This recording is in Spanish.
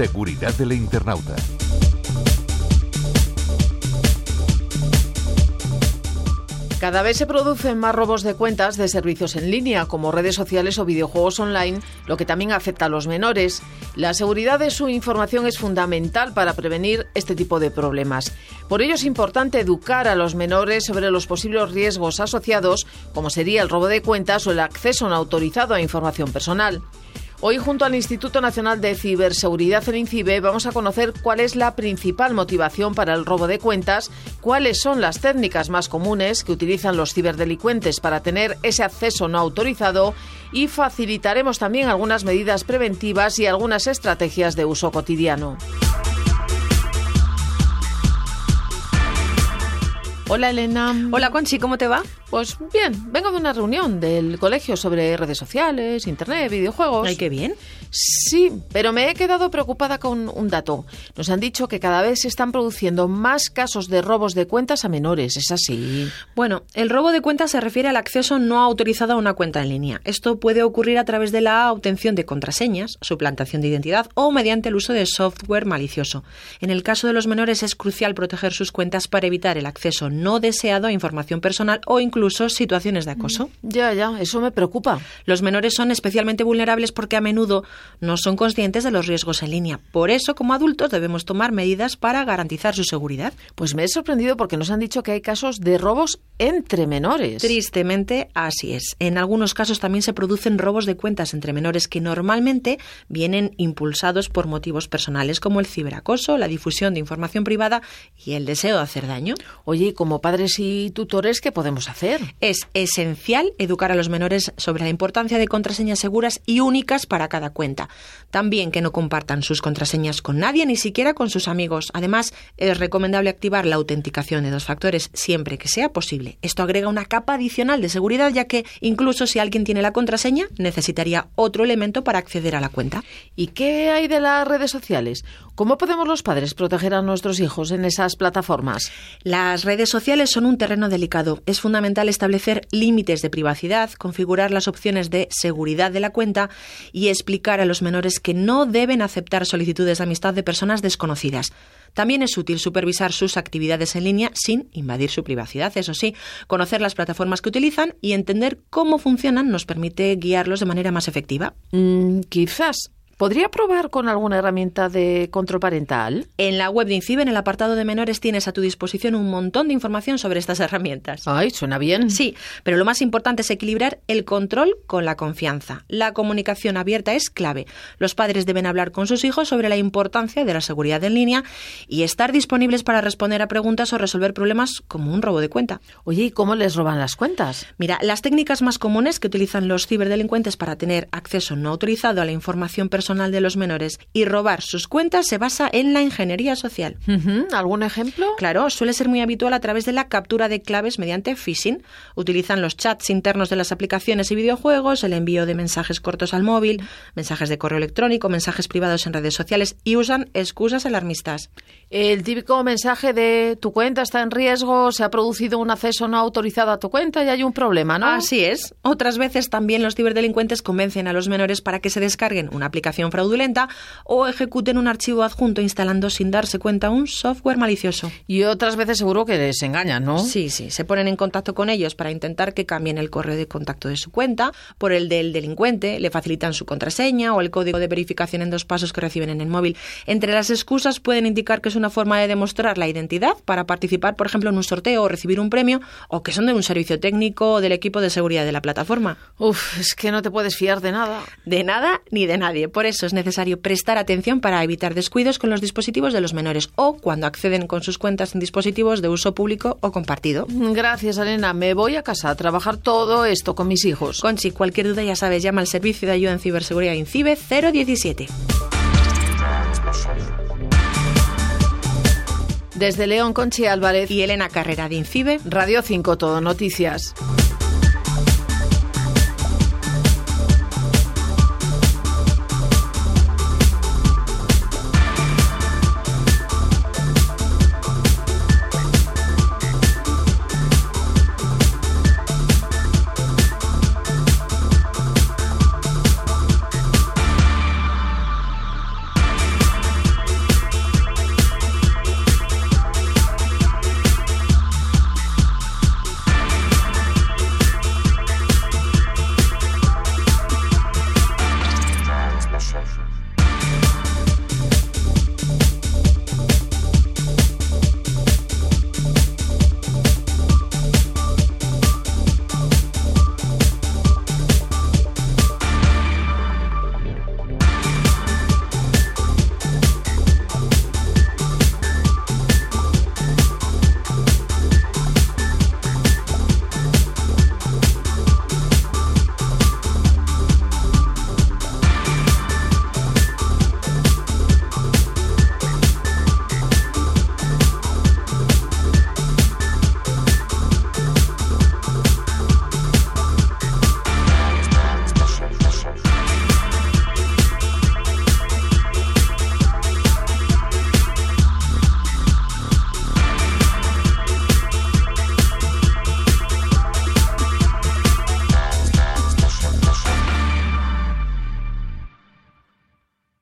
Seguridad del internauta. Cada vez se producen más robos de cuentas de servicios en línea, como redes sociales o videojuegos online, lo que también afecta a los menores. La seguridad de su información es fundamental para prevenir este tipo de problemas. Por ello es importante educar a los menores sobre los posibles riesgos asociados, como sería el robo de cuentas o el acceso no autorizado a información personal. Hoy, junto al Instituto Nacional de Ciberseguridad, el INCIBE, vamos a conocer cuál es la principal motivación para el robo de cuentas, cuáles son las técnicas más comunes que utilizan los ciberdelincuentes para tener ese acceso no autorizado y facilitaremos también algunas medidas preventivas y algunas estrategias de uso cotidiano. Hola Elena. Hola Conchi, ¿cómo te va? Pues bien, vengo de una reunión del colegio sobre redes sociales, internet, videojuegos. Ay, qué bien. Sí, pero me he quedado preocupada con un dato. Nos han dicho que cada vez se están produciendo más casos de robos de cuentas a menores. ¿Es así? Bueno, el robo de cuentas se refiere al acceso no autorizado a una cuenta en línea. Esto puede ocurrir a través de la obtención de contraseñas, suplantación de identidad o mediante el uso de software malicioso. En el caso de los menores es crucial proteger sus cuentas para evitar el acceso no deseado a información personal o incluso incluso situaciones de acoso. Ya, ya, eso me preocupa. Los menores son especialmente vulnerables porque a menudo no son conscientes de los riesgos en línea. Por eso, como adultos, debemos tomar medidas para garantizar su seguridad. Pues me he sorprendido porque nos han dicho que hay casos de robos entre menores. Tristemente, así es. En algunos casos también se producen robos de cuentas entre menores que normalmente vienen impulsados por motivos personales como el ciberacoso, la difusión de información privada y el deseo de hacer daño. Oye, y como padres y tutores, ¿qué podemos hacer? Es esencial educar a los menores sobre la importancia de contraseñas seguras y únicas para cada cuenta. También que no compartan sus contraseñas con nadie, ni siquiera con sus amigos. Además, es recomendable activar la autenticación de dos factores siempre que sea posible. Esto agrega una capa adicional de seguridad, ya que incluso si alguien tiene la contraseña, necesitaría otro elemento para acceder a la cuenta. ¿Y qué hay de las redes sociales? ¿Cómo podemos los padres proteger a nuestros hijos en esas plataformas? Las redes sociales son un terreno delicado. Es fundamental establecer límites de privacidad, configurar las opciones de seguridad de la cuenta y explicar a los menores que no deben aceptar solicitudes de amistad de personas desconocidas. También es útil supervisar sus actividades en línea sin invadir su privacidad. Eso sí, conocer las plataformas que utilizan y entender cómo funcionan nos permite guiarlos de manera más efectiva. Mm, quizás ¿Podría probar con alguna herramienta de control parental? En la web de INCIBE, en el apartado de menores, tienes a tu disposición un montón de información sobre estas herramientas. Ay, suena bien. Sí, pero lo más importante es equilibrar el control con la confianza. La comunicación abierta es clave. Los padres deben hablar con sus hijos sobre la importancia de la seguridad en línea y estar disponibles para responder a preguntas o resolver problemas como un robo de cuenta. Oye, ¿y cómo les roban las cuentas? Mira, las técnicas más comunes que utilizan los ciberdelincuentes para tener acceso no autorizado a la información personal de los menores y robar sus cuentas se basa en la ingeniería social. ¿Algún ejemplo? Claro, suele ser muy habitual a través de la captura de claves mediante phishing. Utilizan los chats internos de las aplicaciones y videojuegos, el envío de mensajes cortos al móvil, mensajes de correo electrónico, mensajes privados en redes sociales y usan excusas alarmistas. El típico mensaje de tu cuenta está en riesgo, se ha producido un acceso no autorizado a tu cuenta y hay un problema, ¿no? Así es. Otras veces también los ciberdelincuentes convencen a los menores para que se descarguen una aplicación fraudulenta o ejecuten un archivo adjunto instalando sin darse cuenta un software malicioso. Y otras veces seguro que les engañan, ¿no? Sí, sí, se ponen en contacto con ellos para intentar que cambien el correo de contacto de su cuenta por el del delincuente, le facilitan su contraseña o el código de verificación en dos pasos que reciben en el móvil. Entre las excusas pueden indicar que es una forma de demostrar la identidad para participar, por ejemplo, en un sorteo o recibir un premio o que son de un servicio técnico o del equipo de seguridad de la plataforma. Uf, es que no te puedes fiar de nada. De nada ni de nadie. Por eso es necesario prestar atención para evitar descuidos con los dispositivos de los menores o cuando acceden con sus cuentas en dispositivos de uso público o compartido. Gracias, Elena. Me voy a casa a trabajar todo esto con mis hijos. Conchi, cualquier duda ya sabes, llama al servicio de ayuda en ciberseguridad INCIBE 017. Desde León, Conchi Álvarez y Elena Carrera de INCIBE, Radio 5 Todo Noticias.